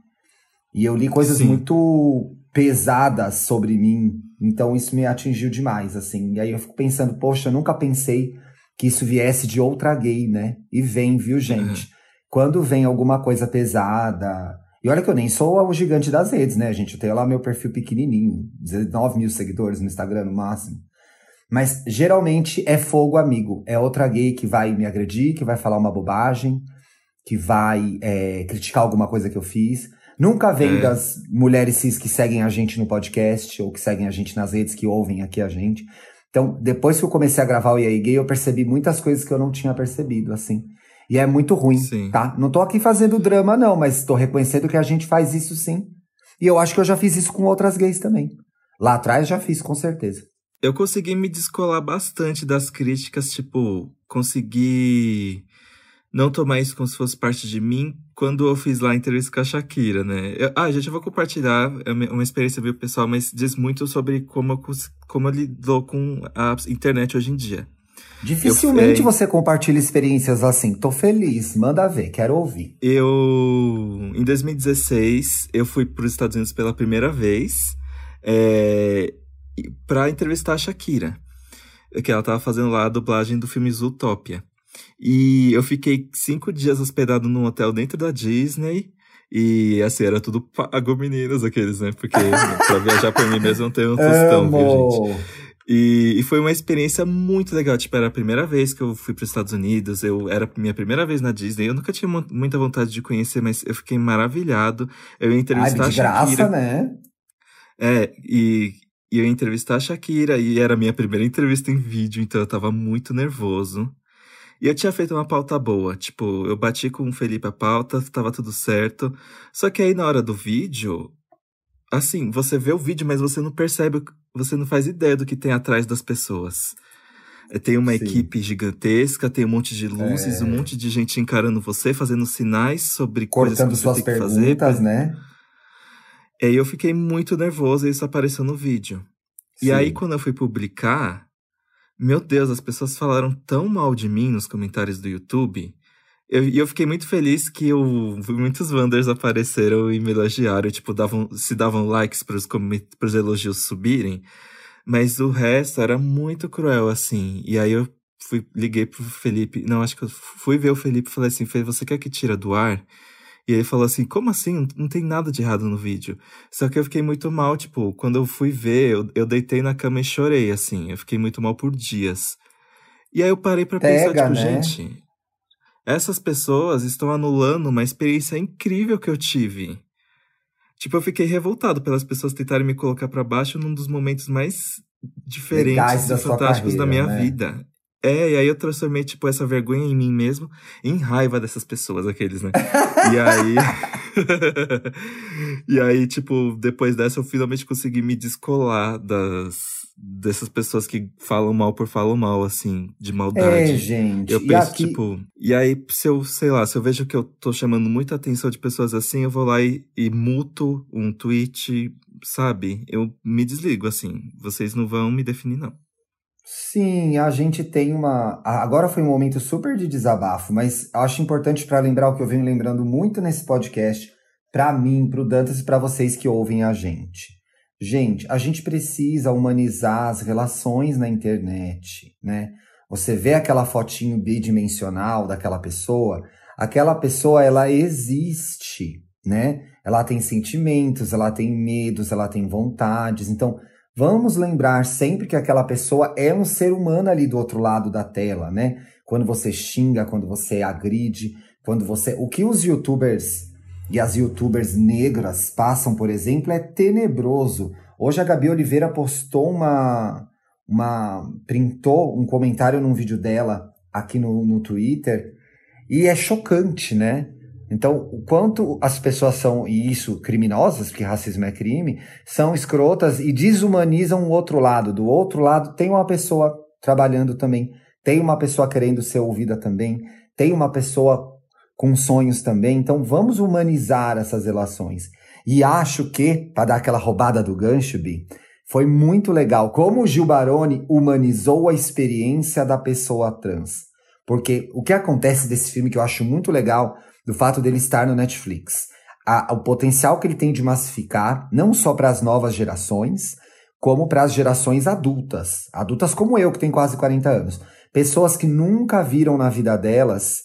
E eu li coisas Sim. muito pesadas sobre mim, então isso me atingiu demais, assim. E aí eu fico pensando, poxa, eu nunca pensei que isso viesse de outra gay, né? E vem, viu, gente? Quando vem alguma coisa pesada. E olha que eu nem sou o gigante das redes, né, gente? Eu tenho lá meu perfil pequenininho, 19 mil seguidores no Instagram no máximo. Mas geralmente é fogo amigo. É outra gay que vai me agredir, que vai falar uma bobagem, que vai é, criticar alguma coisa que eu fiz. Nunca vem é. das mulheres cis que seguem a gente no podcast ou que seguem a gente nas redes, que ouvem aqui a gente. Então, depois que eu comecei a gravar o EA Gay, eu percebi muitas coisas que eu não tinha percebido, assim. E é muito ruim, sim. tá? Não tô aqui fazendo drama, não, mas tô reconhecendo que a gente faz isso sim. E eu acho que eu já fiz isso com outras gays também. Lá atrás já fiz, com certeza. Eu consegui me descolar bastante das críticas, tipo, consegui não tomar isso como se fosse parte de mim quando eu fiz lá a entrevista com a Shakira, né? Eu, ah, gente, eu vou compartilhar é uma experiência viu, pessoal, mas diz muito sobre como eu, como eu lido com a internet hoje em dia. Dificilmente eu, você compartilha experiências assim. Tô feliz, manda ver, quero ouvir. Eu, em 2016, eu fui para os Estados Unidos pela primeira vez é, para entrevistar a Shakira, que ela tava fazendo lá a dublagem do filme Zootopia. E eu fiquei cinco dias hospedado num hotel dentro da Disney. E assim, era tudo pago meninas aqueles, né? Porque pra viajar por mim mesmo não tem um tostão, viu, gente? E, e, foi uma experiência muito legal. Tipo, era a primeira vez que eu fui para os Estados Unidos. Eu era minha primeira vez na Disney. Eu nunca tinha muita vontade de conhecer, mas eu fiquei maravilhado. Eu ia entrevistar Ai, de a Shakira. graça, né? É, e, e eu ia entrevistar a Shakira. E era a minha primeira entrevista em vídeo, então eu tava muito nervoso. E eu tinha feito uma pauta boa. Tipo, eu bati com o Felipe a pauta, tava tudo certo. Só que aí na hora do vídeo, assim, você vê o vídeo, mas você não percebe, você não faz ideia do que tem atrás das pessoas. É, tem uma Sim. equipe gigantesca, tem um monte de luzes, é... um monte de gente encarando você, fazendo sinais sobre Cortando coisas que suas você tem perguntas, que fazer. né? E aí eu fiquei muito nervoso e isso apareceu no vídeo. Sim. E aí, quando eu fui publicar, meu Deus, as pessoas falaram tão mal de mim nos comentários do YouTube e eu, eu, fiquei muito feliz que eu, muitos Wanders apareceram e me elogiaram, tipo, davam, se davam likes para os elogios subirem. Mas o resto era muito cruel, assim. E aí eu fui, liguei pro Felipe. Não, acho que eu fui ver o Felipe e falei assim: você quer que tira do ar? E ele falou assim: como assim? Não tem nada de errado no vídeo. Só que eu fiquei muito mal, tipo, quando eu fui ver, eu, eu deitei na cama e chorei, assim. Eu fiquei muito mal por dias. E aí eu parei pra Pega, pensar, tipo, né? gente, essas pessoas estão anulando uma experiência incrível que eu tive. Tipo, eu fiquei revoltado pelas pessoas tentarem me colocar pra baixo num dos momentos mais diferentes e fantásticos da minha carreira, né? vida. É, e aí eu transformei, tipo, essa vergonha em mim mesmo em raiva dessas pessoas, aqueles, né? E aí. e aí, tipo, depois dessa eu finalmente consegui me descolar das dessas pessoas que falam mal por falam mal, assim, de É, maldade. gente. Eu e penso, aqui, tipo, e aí, se eu, sei lá, se eu vejo que eu tô chamando muita atenção de pessoas assim, eu vou lá e, e muto um tweet, sabe? Eu me desligo, assim. Vocês não vão me definir, não. Sim, a gente tem uma. Agora foi um momento super de desabafo, mas acho importante para lembrar o que eu venho lembrando muito nesse podcast, para mim, pro Dantas e para vocês que ouvem a gente. Gente, a gente precisa humanizar as relações na internet, né? Você vê aquela fotinho bidimensional daquela pessoa, aquela pessoa ela existe, né? Ela tem sentimentos, ela tem medos, ela tem vontades. Então, Vamos lembrar sempre que aquela pessoa é um ser humano ali do outro lado da tela, né? Quando você xinga, quando você agride, quando você. O que os youtubers e as youtubers negras passam, por exemplo, é tenebroso. Hoje a Gabi Oliveira postou uma. uma printou um comentário num vídeo dela aqui no, no Twitter e é chocante, né? Então, o quanto as pessoas são, e isso, criminosas, porque racismo é crime, são escrotas e desumanizam o outro lado. Do outro lado tem uma pessoa trabalhando também, tem uma pessoa querendo ser ouvida também, tem uma pessoa com sonhos também. Então, vamos humanizar essas relações. E acho que, para dar aquela roubada do gancho, Bi, foi muito legal como o Gil Baroni humanizou a experiência da pessoa trans. Porque o que acontece desse filme que eu acho muito legal, do fato dele estar no Netflix, a- o potencial que ele tem de massificar, não só para as novas gerações, como para as gerações adultas. Adultas como eu, que tenho quase 40 anos. Pessoas que nunca viram na vida delas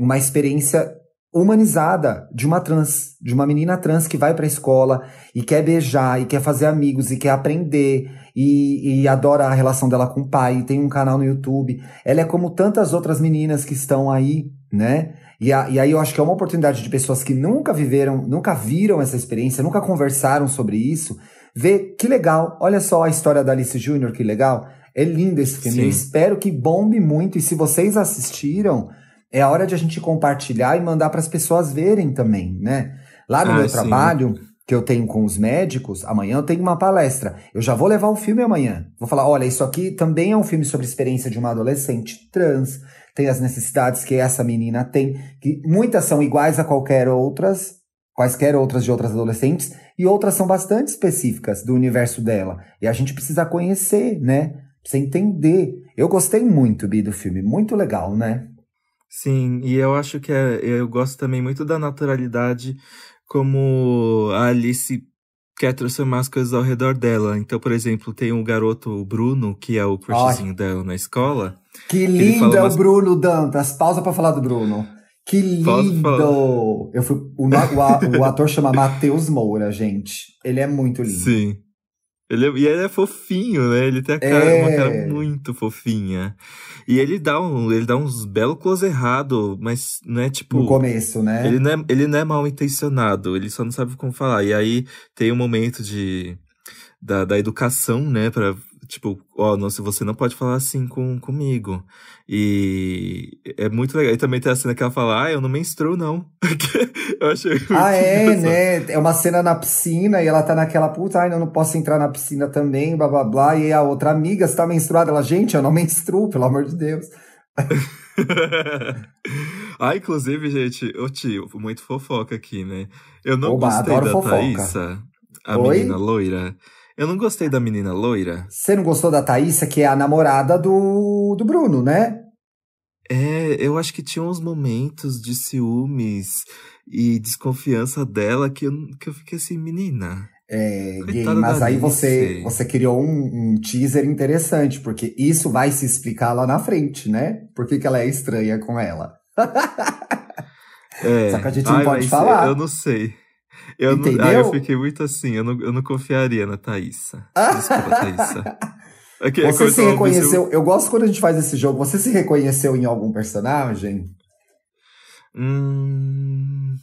uma experiência humanizada de uma trans, de uma menina trans que vai para a escola e quer beijar, e quer fazer amigos, e quer aprender, e, e adora a relação dela com o pai, e tem um canal no YouTube. Ela é como tantas outras meninas que estão aí, né? E, a- e aí eu acho que é uma oportunidade de pessoas que nunca viveram, nunca viram essa experiência, nunca conversaram sobre isso, ver que legal, olha só a história da Alice Júnior, que legal. É lindo esse filme. Sim. Eu espero que bombe muito. E se vocês assistiram, é a hora de a gente compartilhar e mandar para as pessoas verem também, né? Lá no Ah, meu sim. trabalho, que eu tenho com os médicos, amanhã eu tenho uma palestra. Eu já vou levar o filme amanhã. Vou falar: olha, isso aqui também é um filme sobre a experiência de uma adolescente trans. Tem as necessidades que essa menina tem, que muitas são iguais a qualquer outras, quaisquer outras de outras adolescentes, e outras são bastante específicas do universo dela. E a gente precisa conhecer, né? Precisa entender. Eu gostei muito, Bi, do filme. Muito legal, né? Sim, e eu acho que é, eu gosto também muito da naturalidade como a Alice quer transformar as coisas ao redor dela. Então, por exemplo, tem um garoto, o Bruno, que é o crushzinho dela na escola. Que lindo é umas- o Bruno Dantas. Pausa pra falar do Bruno. Que lindo! Eu fui, o, o o ator chama Matheus Moura, gente. Ele é muito lindo. Sim. Ele é, e ele é fofinho, né? Ele tem a cara, É. uma cara muito fofinha. E ele dá, um, ele dá uns belos close errado, mas não é tipo. No começo, né? Ele não, é, ele não é mal intencionado, ele só não sabe como falar. E aí tem um momento de da, da educação, né? Pra, tipo, ó, não, se você não pode falar assim com, comigo. E é muito legal. E também tem a cena que ela fala, ah, eu não menstruo, não. eu achei muito Ah, é, né? É uma cena na piscina e ela tá naquela puta, ai, eu não posso entrar na piscina também, blá blá blá. E a outra amiga está menstruada. Ela, gente, eu não menstruo, pelo amor de Deus. ah, inclusive, gente, ô tio, muito fofoca aqui, né? Eu não Oba, gostei adoro da fofoca. Thaísa, a Oi? menina loira. Eu não gostei da menina loira. Você não gostou da Thaísa, que é a namorada do, do Bruno, né? É, eu acho que tinha uns momentos de ciúmes e desconfiança dela que eu, que eu fiquei assim, menina. É, gay, mas aí você, você criou um, um teaser interessante, porque isso vai se explicar lá na frente, né? Por que, que ela é estranha com ela. É. Só que a gente não Ai, pode falar. Eu não sei. Eu Entendeu? Não, ah, eu fiquei muito assim, eu não, eu não confiaria na Thaísa. Desculpa, Thaísa. Okay, você se reconheceu. Eu... eu gosto quando a gente faz esse jogo. Você se reconheceu em algum personagem? Hum,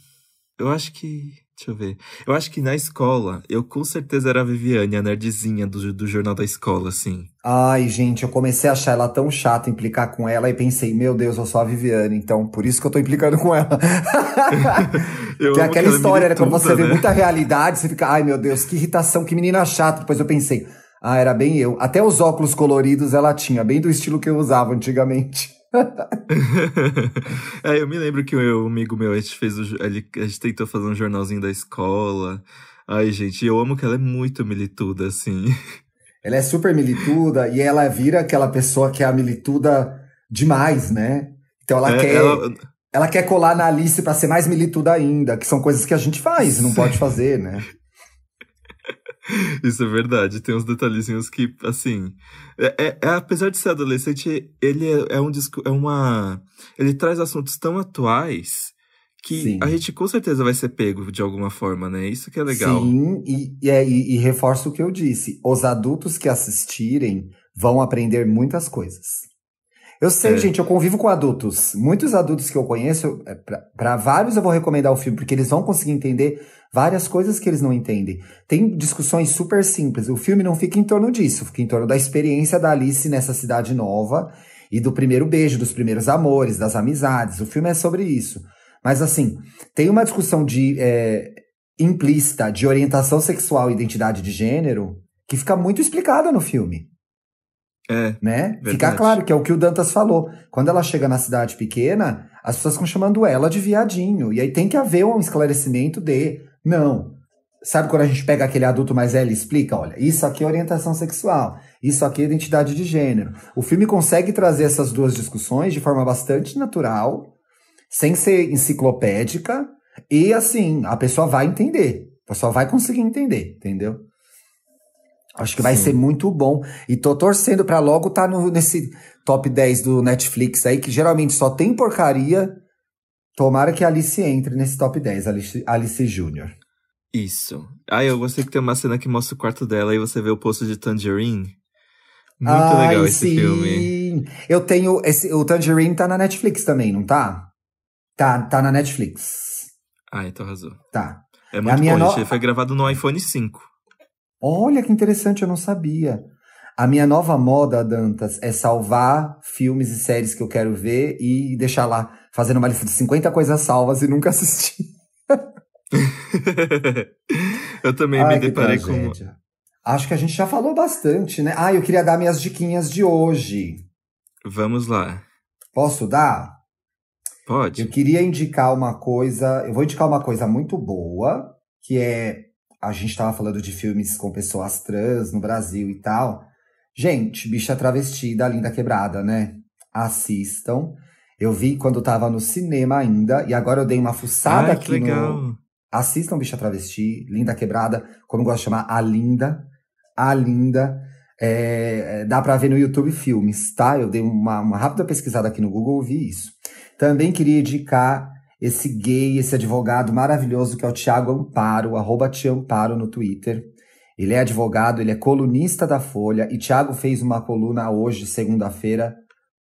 eu acho que. Deixa eu ver. Eu acho que na escola, eu com certeza era a Viviane, a nerdzinha do, do jornal da escola, assim. Ai, gente, eu comecei a achar ela tão chata implicar com ela e pensei, meu Deus, eu sou a Viviane, então por isso que eu tô implicando com ela. Tem aquela história, né? Quando você né? vê muita realidade, você fica, ai meu Deus, que irritação, que menina chata. Depois eu pensei, ah, era bem eu. Até os óculos coloridos ela tinha, bem do estilo que eu usava antigamente. é, eu me lembro que o amigo meu, a gente fez o, ele, a gente tentou fazer um jornalzinho da escola. Ai, gente, eu amo que ela é muito milituda, assim. Ela é super milituda e ela vira aquela pessoa que é a milituda demais, né? Então ela é, quer. Ela... ela... quer colar na Alice para ser mais milituda ainda, que são coisas que a gente faz, não pode fazer, né? Isso é verdade. Tem uns detalhezinhos que, assim. É, é, é apesar de ser adolescente, ele é, é um disco. É uma. Ele traz assuntos tão atuais que Sim. a gente com certeza vai ser pego de alguma forma, né? Isso que é legal. Sim, e, e, é, e, e reforço o que eu disse: os adultos que assistirem vão aprender muitas coisas. Eu sei, é. gente, eu convivo com adultos. Muitos adultos que eu conheço, é, para vários eu vou recomendar o filme, porque eles vão conseguir entender várias coisas que eles não entendem. Tem discussões super simples. O filme não fica em torno disso, fica em torno da experiência da Alice nessa cidade nova e do primeiro beijo, dos primeiros amores, das amizades. O filme é sobre isso. Mas assim, tem uma discussão de é, implícita de orientação sexual e identidade de gênero que fica muito explicada no filme. É. Né? Fica claro que é o que o Dantas falou. Quando ela chega na cidade pequena, as pessoas estão chamando ela de viadinho. E aí tem que haver um esclarecimento de. Não. Sabe quando a gente pega aquele adulto mais velho e explica? Olha, isso aqui é orientação sexual, isso aqui é identidade de gênero. O filme consegue trazer essas duas discussões de forma bastante natural, sem ser enciclopédica, e assim, a pessoa vai entender. A pessoa vai conseguir entender, entendeu? Acho que vai Sim. ser muito bom. E tô torcendo pra logo estar tá nesse top 10 do Netflix aí, que geralmente só tem porcaria. Tomara que a Alice entre nesse top 10, Alice, Alice Júnior. Isso. Ah, eu gostei que tem uma cena que mostra o quarto dela e você vê o posto de Tangerine. Muito Ai, legal esse sim. filme. Eu tenho. Esse, o Tangerine tá na Netflix também, não tá? Tá, tá na Netflix. Ah, então arrasou. Tá. É muito a minha bom, no... gente. Foi gravado no iPhone 5. Olha que interessante, eu não sabia. A minha nova moda, Dantas, é salvar filmes e séries que eu quero ver e deixar lá, fazendo uma lista de 50 coisas salvas e nunca assistir. eu também Ai, me deparei com. Acho que a gente já falou bastante, né? Ah, eu queria dar minhas diquinhas de hoje. Vamos lá. Posso dar? Pode. Eu queria indicar uma coisa. Eu vou indicar uma coisa muito boa, que é a gente estava falando de filmes com pessoas trans no Brasil e tal. Gente, Bicha Travesti da Linda Quebrada, né? Assistam. Eu vi quando tava no cinema ainda, e agora eu dei uma fuçada Ai, aqui legal. no. Assistam Bicha Travesti, Linda Quebrada, como eu gosto de chamar, a Linda. A Linda. É, dá pra ver no YouTube filmes, tá? Eu dei uma, uma rápida pesquisada aqui no Google e vi isso. Também queria indicar esse gay, esse advogado maravilhoso que é o Tiago Amparo, arroba Amparo no Twitter. Ele é advogado, ele é colunista da Folha e Tiago fez uma coluna hoje, segunda-feira,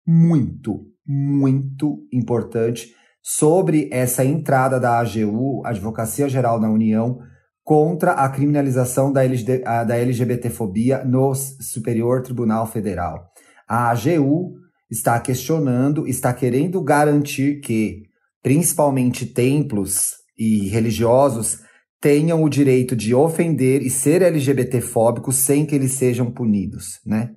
muito, muito importante sobre essa entrada da AGU, Advocacia Geral da União, contra a criminalização da, LGD, da LGBTfobia no Superior Tribunal Federal. A AGU está questionando, está querendo garantir que principalmente templos e religiosos, tenham o direito de ofender e ser LGBTfóbicos sem que eles sejam punidos, né?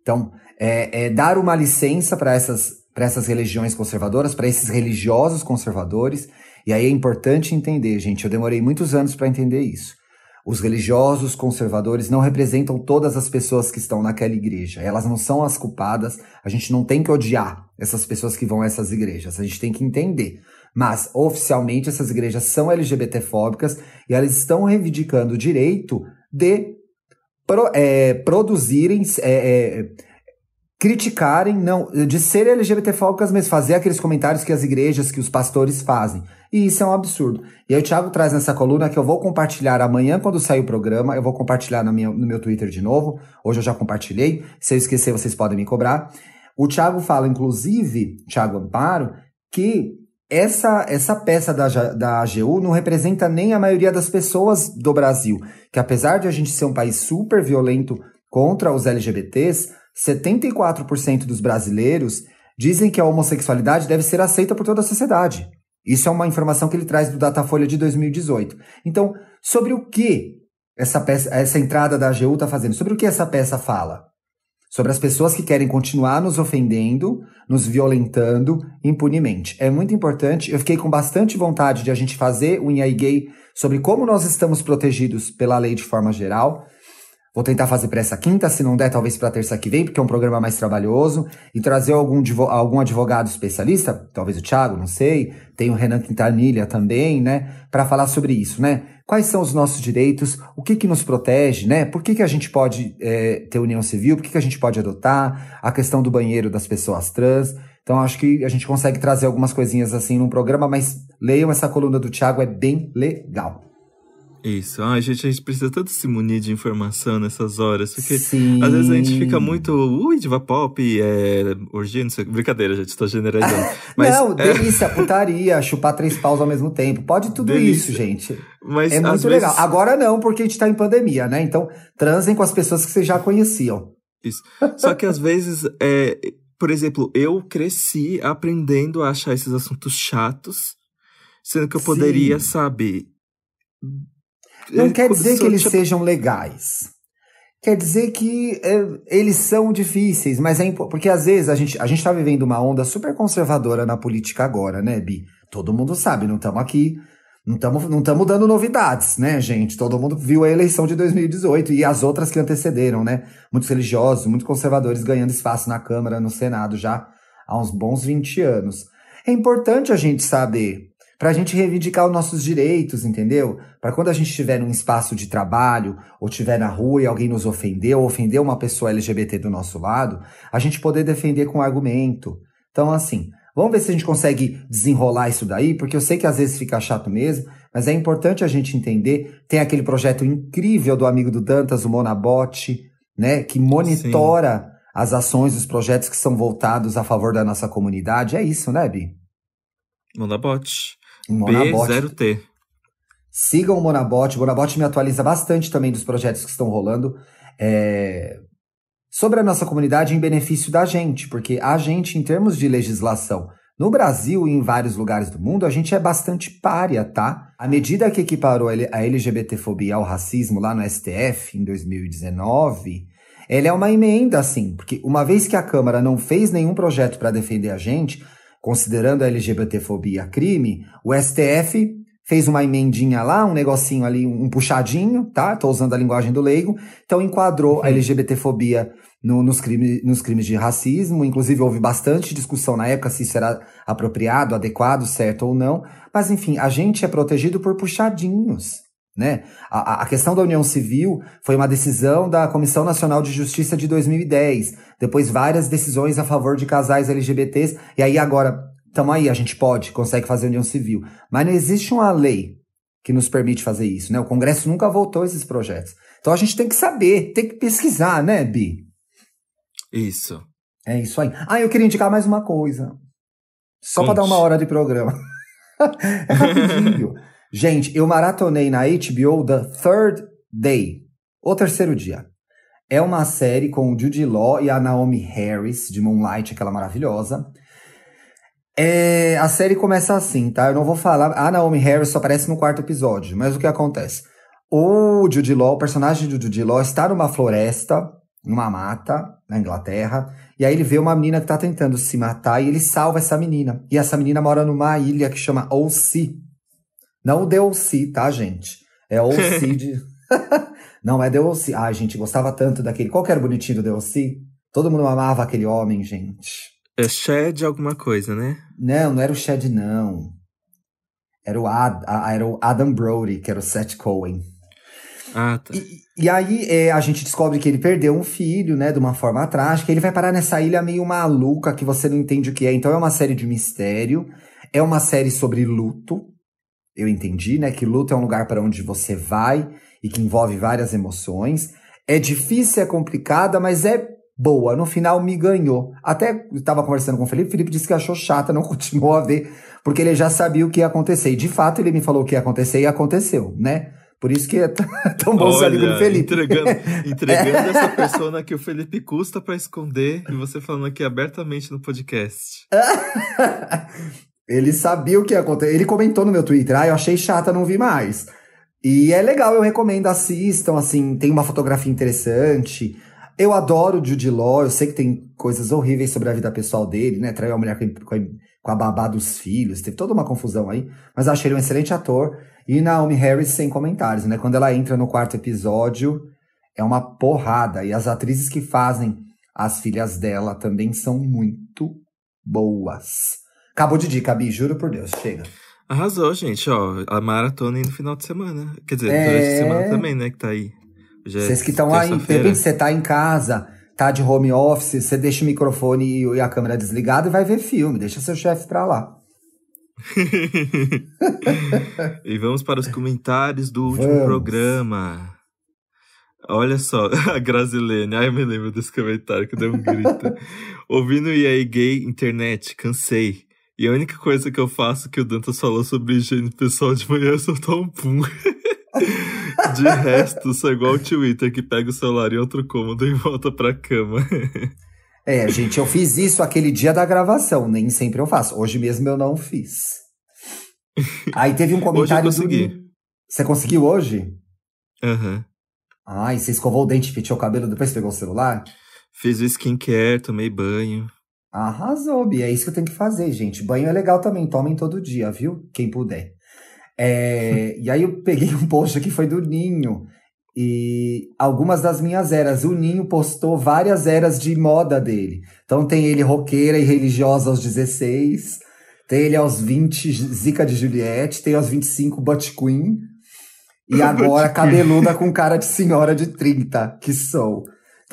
Então, é, é dar uma licença para essas, essas religiões conservadoras, para esses religiosos conservadores, e aí é importante entender, gente, eu demorei muitos anos para entender isso. Os religiosos conservadores não representam todas as pessoas que estão naquela igreja. Elas não são as culpadas. A gente não tem que odiar essas pessoas que vão a essas igrejas. A gente tem que entender. Mas, oficialmente, essas igrejas são LGBTfóbicas e elas estão reivindicando o direito de pro, é, produzirem, é, é, criticarem, não, de ser LGBTfóbicas, mas fazer aqueles comentários que as igrejas, que os pastores fazem. E isso é um absurdo. E aí o Thiago traz nessa coluna que eu vou compartilhar amanhã quando sair o programa, eu vou compartilhar no meu, no meu Twitter de novo. Hoje eu já compartilhei. Se eu esquecer, vocês podem me cobrar. O Thiago fala, inclusive, Thiago Amparo, que essa, essa peça da, da AGU não representa nem a maioria das pessoas do Brasil. Que apesar de a gente ser um país super violento contra os LGBTs, 74% dos brasileiros dizem que a homossexualidade deve ser aceita por toda a sociedade. Isso é uma informação que ele traz do Datafolha de 2018. Então, sobre o que essa, peça, essa entrada da AGU está fazendo? Sobre o que essa peça fala? Sobre as pessoas que querem continuar nos ofendendo, nos violentando impunemente. É muito importante. Eu fiquei com bastante vontade de a gente fazer o IAI Gay sobre como nós estamos protegidos pela lei de forma geral. Vou tentar fazer para essa quinta, se não der, talvez para terça que vem, porque é um programa mais trabalhoso. E trazer algum, algum advogado especialista, talvez o Thiago, não sei. Tem o Renan Quintanilha também, né? Para falar sobre isso, né? Quais são os nossos direitos? O que que nos protege, né? Por que que a gente pode é, ter união civil? Por que que a gente pode adotar? A questão do banheiro das pessoas trans. Então, acho que a gente consegue trazer algumas coisinhas assim num programa, mas leiam essa coluna do Thiago, é bem legal. Isso. Ai, gente, a gente precisa tanto se munir de informação nessas horas. Porque Sim. às vezes a gente fica muito. Ui, diva pop, é. Orgia, não sei. Brincadeira, gente, tô generalizando. Mas, não, é... delícia, putaria, chupar três paus ao mesmo tempo. Pode tudo delícia. isso, gente. Mas, é muito legal. Vezes... Agora não, porque a gente tá em pandemia, né? Então, transem com as pessoas que vocês já conheciam. Isso. Só que às vezes, é, por exemplo, eu cresci aprendendo a achar esses assuntos chatos, sendo que eu poderia, Sim. sabe não quer dizer que eles sejam legais. Quer dizer que é, eles são difíceis, mas é porque às vezes a gente a gente está vivendo uma onda super conservadora na política agora, né, Bi? Todo mundo sabe, não estamos aqui, não estamos não estamos dando novidades, né, gente? Todo mundo viu a eleição de 2018 e as outras que antecederam, né? Muitos religiosos, muitos conservadores ganhando espaço na Câmara, no Senado já há uns bons 20 anos. É importante a gente saber para a gente reivindicar os nossos direitos, entendeu? Para quando a gente estiver num espaço de trabalho, ou estiver na rua e alguém nos ofendeu, ou ofendeu uma pessoa LGBT do nosso lado, a gente poder defender com argumento. Então, assim, vamos ver se a gente consegue desenrolar isso daí, porque eu sei que às vezes fica chato mesmo, mas é importante a gente entender. Tem aquele projeto incrível do amigo do Dantas, o Monabot, né, que monitora Sim. as ações, os projetos que são voltados a favor da nossa comunidade. É isso, né, Bi? Monabot. B0T. Sigam o Monabot. O Monabot me atualiza bastante também dos projetos que estão rolando. É... Sobre a nossa comunidade em benefício da gente, porque a gente, em termos de legislação, no Brasil e em vários lugares do mundo, a gente é bastante párea, tá? A medida que equiparou a LGBTfobia ao racismo lá no STF, em 2019, ela é uma emenda, assim, porque uma vez que a Câmara não fez nenhum projeto para defender a gente, considerando a LGBTfobia crime, o STF fez uma emendinha lá, um negocinho ali, um puxadinho, tá? Tô usando a linguagem do leigo. Então enquadrou a uhum. LGBTfobia no, nos, crime, nos crimes de racismo. Inclusive houve bastante discussão na época se isso era apropriado, adequado, certo ou não. Mas enfim, a gente é protegido por puxadinhos. Né? A, a, questão da união civil foi uma decisão da Comissão Nacional de Justiça de 2010. Depois, várias decisões a favor de casais LGBTs. E aí, agora, estamos aí, a gente pode, consegue fazer união civil. Mas não existe uma lei que nos permite fazer isso. Né? O Congresso nunca votou esses projetos. Então a gente tem que saber, tem que pesquisar, né, Bi? Isso. É isso aí. Ah, eu queria indicar mais uma coisa. Só para dar uma hora de programa. é rapidinho. Gente, eu maratonei na HBO The Third Day, o terceiro dia. É uma série com o Judy Law e a Naomi Harris, de Moonlight, aquela maravilhosa. É, a série começa assim, tá? Eu não vou falar. A Naomi Harris só aparece no quarto episódio, mas o que acontece? O Judy Law, o personagem do Judy Law, está numa floresta, numa mata, na Inglaterra, e aí ele vê uma menina que tá tentando se matar e ele salva essa menina. E essa menina mora numa ilha que chama Olsi, não o DLC, tá, gente? É o de. não, é DLC. Ai, gente, gostava tanto daquele. Qual que era o bonitinho do DLC? Todo mundo amava aquele homem, gente. É Shed alguma coisa, né? Não, não era o Shed, não. Era o, Ad, era o Adam Brody, que era o Seth Cohen. Ah, tá. E, e aí é, a gente descobre que ele perdeu um filho, né, de uma forma trágica. Ele vai parar nessa ilha meio maluca que você não entende o que é. Então é uma série de mistério, é uma série sobre luto. Eu entendi, né, que luto é um lugar para onde você vai e que envolve várias emoções. É difícil, é complicada, mas é boa. No final me ganhou. Até estava conversando com o Felipe, o Felipe disse que achou chata, não continuou a ver, porque ele já sabia o que ia acontecer. E de fato ele me falou o que ia acontecer e aconteceu, né? Por isso que é tão bom ser amigo do Felipe. Entregando, entregando é. essa persona que o Felipe custa para esconder e você falando aqui abertamente no podcast. Ele sabia o que ia acontecer. Ele comentou no meu Twitter, ah, eu achei chata, não vi mais. E é legal, eu recomendo, assistam, assim, tem uma fotografia interessante. Eu adoro o Jude Law, eu sei que tem coisas horríveis sobre a vida pessoal dele, né? Traiu a mulher com a, com a babá dos filhos, teve toda uma confusão aí. Mas achei ele um excelente ator. E Naomi Harris sem comentários, né? Quando ela entra no quarto episódio, é uma porrada. E as atrizes que fazem as filhas dela também são muito boas. Acabou de dica, Bi, juro por Deus, chega. Arrasou, gente, ó. A maratona aí no final de semana. Quer dizer, é... durante a semana também, né? Que tá aí. Já é Vocês que estão aí, de repente você tá em casa, tá de home office, você deixa o microfone e a câmera desligada e vai ver filme, deixa seu chefe pra lá. e vamos para os comentários do último vamos. programa. Olha só, a Grasilene, ai eu me lembro desse comentário que deu um grito. Ouvindo EA Gay Internet, cansei. E a única coisa que eu faço que o Dantas falou sobre higiene pessoal de manhã é soltar um pum. De resto, sou igual o Twitter que pega o celular em outro cômodo e volta pra cama. É, gente, eu fiz isso aquele dia da gravação, nem sempre eu faço. Hoje mesmo eu não fiz. Aí teve um comentário hoje eu consegui. do. Você conseguiu hoje? Aham. Uhum. Ai, você escovou o dente, penteou o cabelo, depois pegou o celular? Fiz o skincare, tomei banho. Arrasou, Bia. É isso que eu tenho que fazer, gente. Banho é legal também, tomem todo dia, viu? Quem puder. É, e aí eu peguei um post que foi do Ninho. E algumas das minhas eras. O Ninho postou várias eras de moda dele. Então tem ele roqueira e religiosa aos 16. Tem ele aos 20, Zica de Juliette. Tem aos 25, Butch Queen. E agora cabeluda com cara de senhora de 30, que sou.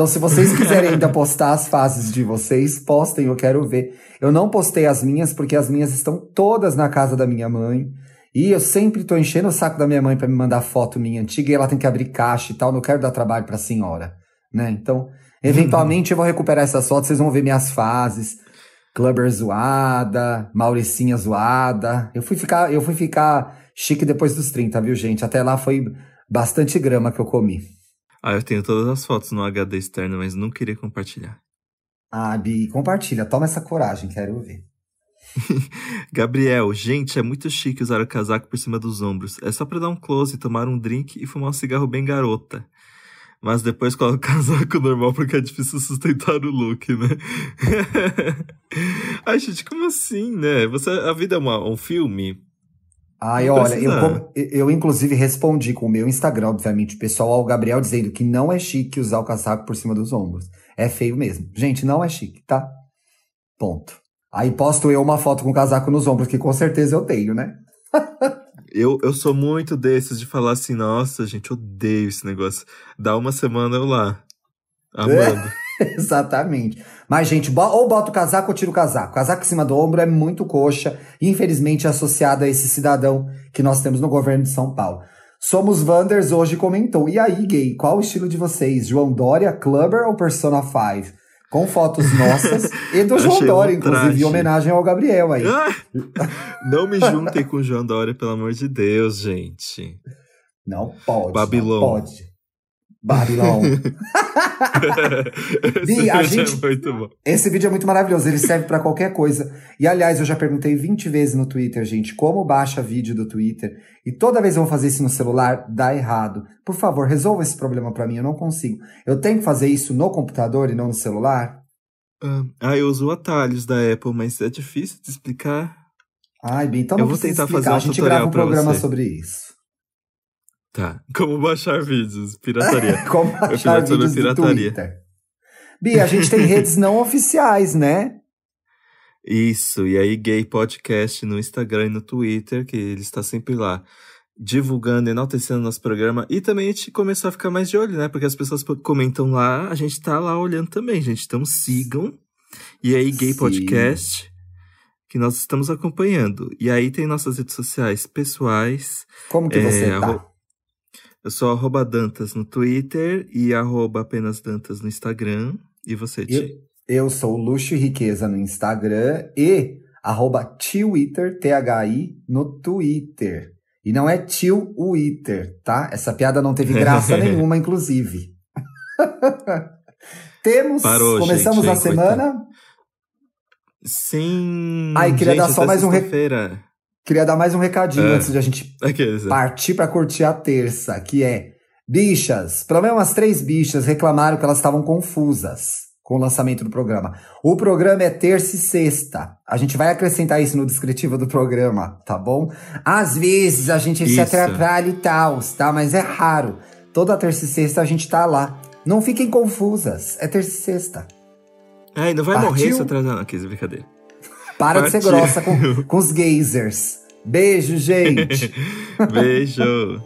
Então, se vocês quiserem ainda postar as fases de vocês, postem, eu quero ver. Eu não postei as minhas, porque as minhas estão todas na casa da minha mãe. E eu sempre tô enchendo o saco da minha mãe para me mandar foto minha antiga e ela tem que abrir caixa e tal. Não quero dar trabalho pra senhora, né? Então, eventualmente eu vou recuperar essas fotos, vocês vão ver minhas fases. Clubber zoada, Mauricinha zoada. Eu fui ficar, eu fui ficar chique depois dos 30, viu, gente? Até lá foi bastante grama que eu comi. Ah, eu tenho todas as fotos no HD externo, mas não queria compartilhar. Ah, Bi, compartilha. Toma essa coragem, quero ver. Gabriel, gente, é muito chique usar o casaco por cima dos ombros. É só pra dar um close, tomar um drink e fumar um cigarro bem garota. Mas depois coloca o casaco normal porque é difícil sustentar o look, né? Ai, gente, como assim, né? Você, a vida é uma, um filme? Ai, não olha, eu, eu inclusive respondi com o meu Instagram, obviamente, pessoal, ao Gabriel dizendo que não é chique usar o casaco por cima dos ombros. É feio mesmo. Gente, não é chique, tá? Ponto. Aí posto eu uma foto com o casaco nos ombros, que com certeza eu tenho, né? eu, eu sou muito desses de falar assim, nossa, gente, odeio esse negócio. Dá uma semana eu lá. Amando. É, exatamente. Mas, gente, ou bota o casaco ou tira o casaco. O casaco em cima do ombro é muito coxa, infelizmente associado a esse cidadão que nós temos no governo de São Paulo. Somos Wanders hoje comentou. E aí, gay, qual o estilo de vocês? João Dória, Clubber ou Persona 5? com fotos nossas e do João Dória, um inclusive, em homenagem ao Gabriel aí. Não me juntem com o João Dória, pelo amor de Deus, gente. Não pode. Babilão. Não pode. Babilão. Bi, a gente, é esse vídeo é muito maravilhoso, ele serve para qualquer coisa. E aliás, eu já perguntei 20 vezes no Twitter, gente, como baixa vídeo do Twitter. E toda vez eu vou fazer isso no celular, dá errado. Por favor, resolva esse problema para mim, eu não consigo. Eu tenho que fazer isso no computador e não no celular? Ah, eu uso atalhos da Apple, mas é difícil de explicar. Ai, bem, então eu vou tentar explicar. fazer um A gente grava um programa sobre isso. Tá. Como baixar vídeos? Pirataria. Como baixar vídeos pirataria. Twitter. Bia, a gente tem redes não oficiais, né? Isso, e aí Gay Podcast no Instagram e no Twitter, que ele está sempre lá. divulgando, enaltecendo nosso programa. E também a gente começou a ficar mais de olho, né? Porque as pessoas comentam lá, a gente tá lá olhando também, gente. Então sigam. E aí, Gay Sim. Podcast, que nós estamos acompanhando. E aí tem nossas redes sociais pessoais. Como que você É, tá? Eu sou arroba Dantas no Twitter e arroba apenas Dantas no Instagram. E você, Eu, Ti? eu sou Luxo e Riqueza no Instagram e arroba Twitter, T-H-I, no Twitter. E não é tio Twitter, tá? Essa piada não teve graça nenhuma, inclusive. Temos, Parou, começamos gente, a hein, semana. Sim! Ai, queria gente, dar só mais um re- sexta-feira. Queria dar mais um recadinho É. antes de a gente Aqueles, partir pra curtir a terça, que é bichas. Pelo menos umas três bichas reclamaram que elas estavam confusas com o lançamento do programa. O programa é terça e sexta. A gente vai acrescentar isso no descritivo do programa, tá bom? Às vezes a gente se Isso. atrapalha e tal, tá? Mas é raro. Toda terça e sexta a gente tá lá. Não fiquem confusas. É terça e sexta. Ai, não vai Partiu? morrer se atrasar. Não, brincadeira. Para de ser Partiu. grossa com, com os gazers. Beijo, gente. Beijo!